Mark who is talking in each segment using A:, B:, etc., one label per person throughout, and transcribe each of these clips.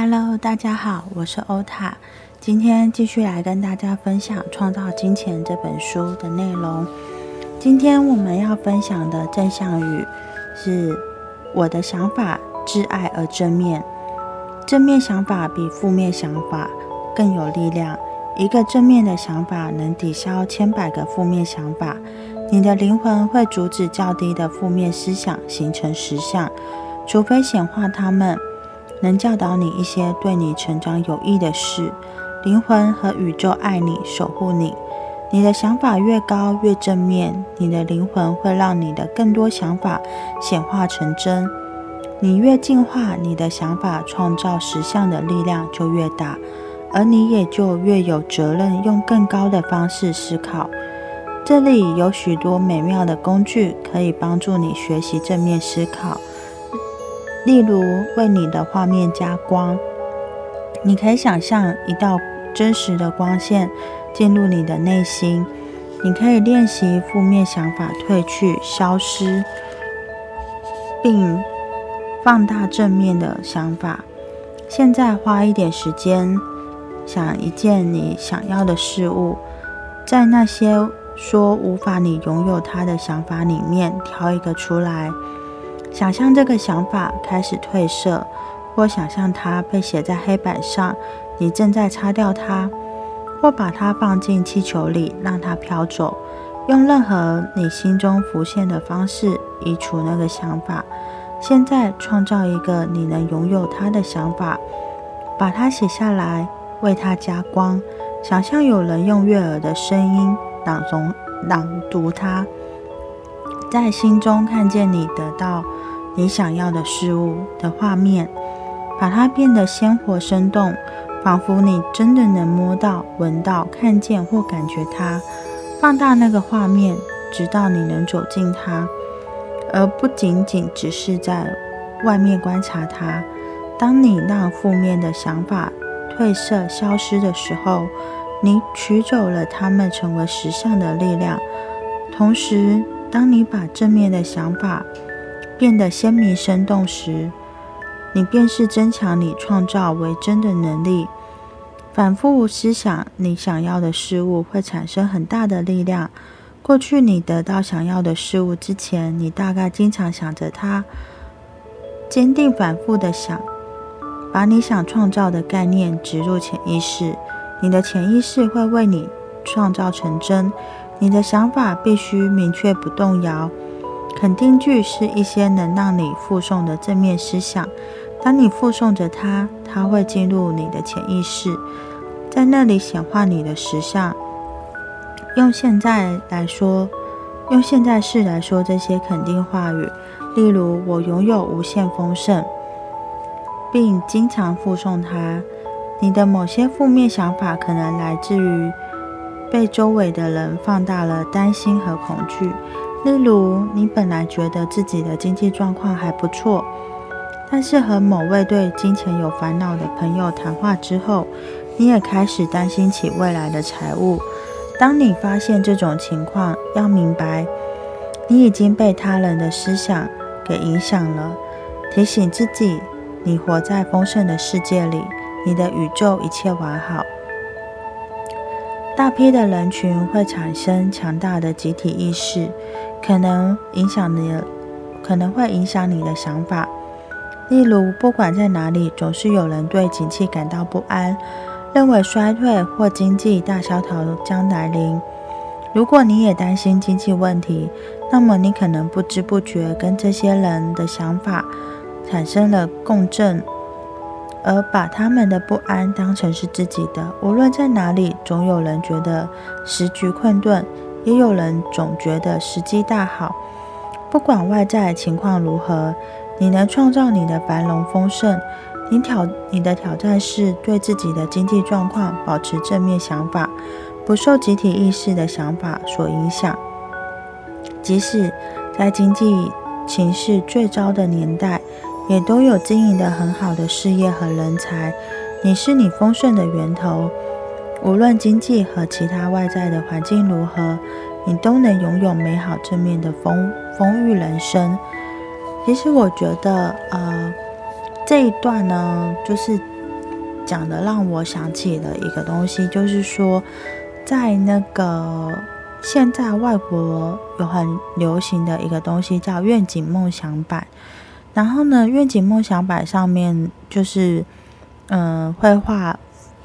A: Hello，大家好，我是欧塔，今天继续来跟大家分享《创造金钱》这本书的内容。今天我们要分享的正向语是：我的想法挚爱而正面，正面想法比负面想法更有力量。一个正面的想法能抵消千百个负面想法。你的灵魂会阻止较低的负面思想形成实相，除非显化它们。能教导你一些对你成长有益的事。灵魂和宇宙爱你，守护你。你的想法越高越正面，你的灵魂会让你的更多想法显化成真。你越进化，你的想法创造实相的力量就越大，而你也就越有责任用更高的方式思考。这里有许多美妙的工具可以帮助你学习正面思考。例如，为你的画面加光，你可以想象一道真实的光线进入你的内心。你可以练习负面想法褪去、消失，并放大正面的想法。现在花一点时间想一件你想要的事物，在那些说无法你拥有它的想法里面挑一个出来。想象这个想法开始褪色，或想象它被写在黑板上，你正在擦掉它，或把它放进气球里让它飘走。用任何你心中浮现的方式移除那个想法。现在创造一个你能拥有它的想法，把它写下来，为它加光。想象有人用悦耳的声音朗诵、朗读它，在心中看见你得到。你想要的事物的画面，把它变得鲜活生动，仿佛你真的能摸到、闻到、看见或感觉它。放大那个画面，直到你能走进它，而不仅仅只是在外面观察它。当你让负面的想法褪色、消失的时候，你取走了它们成为实相的力量。同时，当你把正面的想法，变得鲜明生动时，你便是增强你创造为真的能力。反复思想你想要的事物会产生很大的力量。过去你得到想要的事物之前，你大概经常想着它。坚定反复的想，把你想创造的概念植入潜意识，你的潜意识会为你创造成真。你的想法必须明确不动摇。肯定句是一些能让你附送的正面思想。当你附送着它，它会进入你的潜意识，在那里显化你的实相。用现在来说，用现在式来说这些肯定话语，例如“我拥有无限丰盛”，并经常附送它。你的某些负面想法可能来自于被周围的人放大了担心和恐惧。例如，你本来觉得自己的经济状况还不错，但是和某位对金钱有烦恼的朋友谈话之后，你也开始担心起未来的财务。当你发现这种情况，要明白，你已经被他人的思想给影响了。提醒自己，你活在丰盛的世界里，你的宇宙一切完好。大批的人群会产生强大的集体意识。可能影响你，可能会影响你的想法。例如，不管在哪里，总是有人对景气感到不安，认为衰退或经济大萧条将来临。如果你也担心经济问题，那么你可能不知不觉跟这些人的想法产生了共振，而把他们的不安当成是自己的。无论在哪里，总有人觉得时局困顿。也有人总觉得时机大好，不管外在情况如何，你能创造你的繁荣丰盛。你挑你的挑战是对自己的经济状况保持正面想法，不受集体意识的想法所影响。即使在经济情势最糟的年代，也都有经营的很好的事业和人才。你是你丰盛的源头。无论经济和其他外在的环境如何，你都能拥有美好正面的丰丰裕人生。其实我觉得，呃，这一段呢，就是讲的让我想起了一个东西，就是说，在那个现在外国有很流行的一个东西叫愿景梦想版，然后呢，愿景梦想板上面就是嗯会画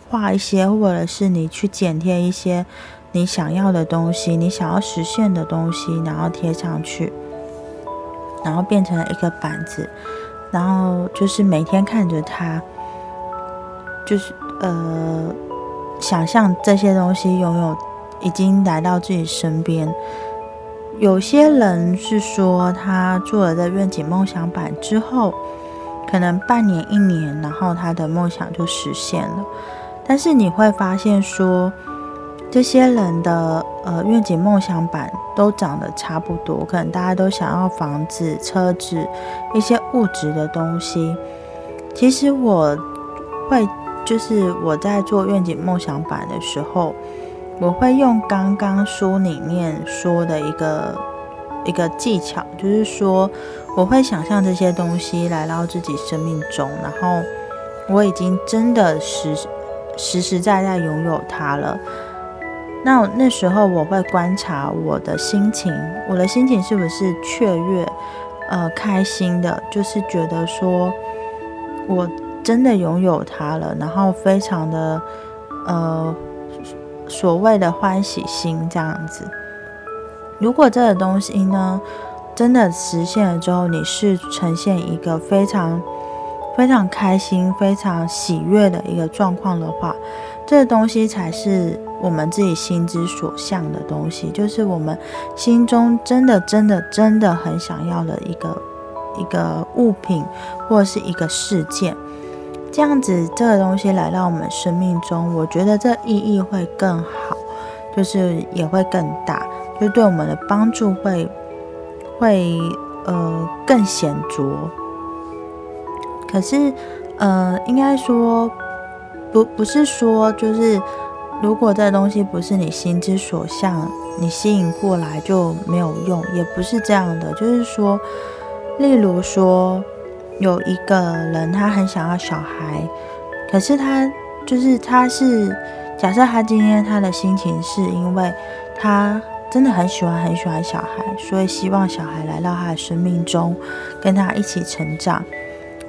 A: 画一些，或者是你去剪贴一些你想要的东西，你想要实现的东西，然后贴上去，然后变成一个板子，然后就是每天看着它。就是呃，想象这些东西拥有已经来到自己身边。有些人是说，他做了这愿景梦想版之后，可能半年一年，然后他的梦想就实现了。但是你会发现说，这些人的呃愿景梦想版都长得差不多，可能大家都想要房子、车子一些物质的东西。其实我会。就是我在做愿景梦想版的时候，我会用刚刚书里面说的一个一个技巧，就是说我会想象这些东西来到自己生命中，然后我已经真的实实实在在拥有它了。那那时候我会观察我的心情，我的心情是不是雀跃、呃开心的，就是觉得说我。真的拥有它了，然后非常的呃所谓的欢喜心这样子。如果这个东西呢真的实现了之后，你是呈现一个非常非常开心、非常喜悦的一个状况的话，这个东西才是我们自己心之所向的东西，就是我们心中真的、真的、真的很想要的一个一个物品或者是一个事件。这样子，这个东西来到我们生命中，我觉得这意义会更好，就是也会更大，就对我们的帮助会会呃更显著。可是，呃，应该说不不是说，就是如果这东西不是你心之所向，你吸引过来就没有用，也不是这样的。就是说，例如说。有一个人，他很想要小孩，可是他就是他是假设他今天他的心情是因为他真的很喜欢很喜欢小孩，所以希望小孩来到他的生命中，跟他一起成长。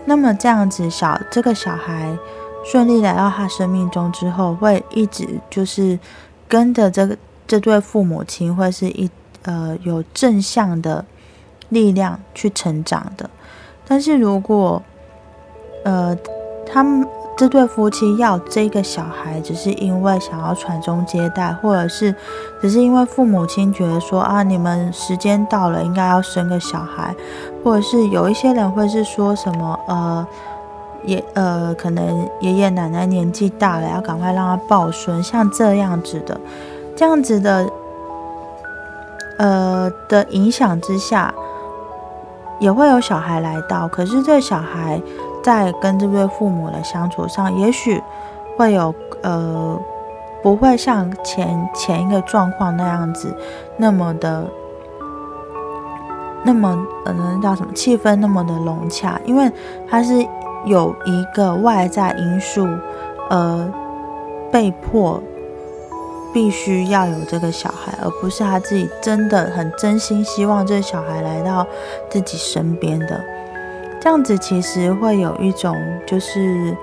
A: 那么这样子小这个小孩顺利来到他生命中之后，会一直就是跟着这个这对父母亲，会是一呃有正向的力量去成长的。但是如果，呃，他们这对夫妻要这个小孩，只是因为想要传宗接代，或者是只是因为父母亲觉得说啊，你们时间到了，应该要生个小孩，或者是有一些人会是说什么，呃，爷呃，可能爷爷奶奶年纪大了，要赶快让他抱孙，像这样子的，这样子的，呃的影响之下。也会有小孩来到，可是这小孩在跟这对父母的相处上，也许会有呃，不会像前前一个状况那样子那么的那么呃，叫什么气氛那么的融洽，因为他是有一个外在因素呃被迫。必须要有这个小孩，而不是他自己真的很真心希望这个小孩来到自己身边的。这样子其实会有一种，就是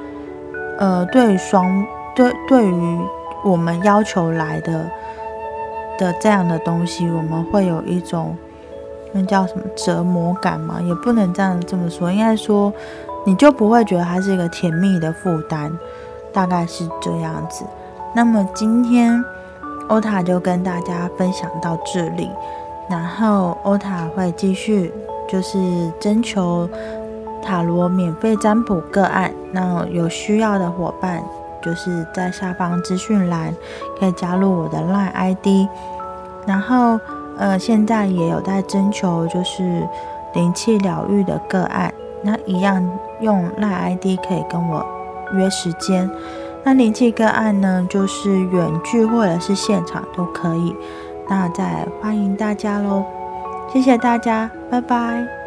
A: 呃，对双对对于我们要求来的的这样的东西，我们会有一种那叫什么折磨感嘛？也不能这样这么说，应该说你就不会觉得它是一个甜蜜的负担，大概是这样子。那么今天。欧塔就跟大家分享到这里，然后欧塔会继续就是征求塔罗免费占卜个案，那有需要的伙伴就是在下方资讯栏可以加入我的 LINE ID，然后呃现在也有在征求就是灵气疗愈的个案，那一样用 LINE ID 可以跟我约时间。那灵气个案呢，就是远距或者是现场都可以。那再欢迎大家喽，谢谢大家，拜拜。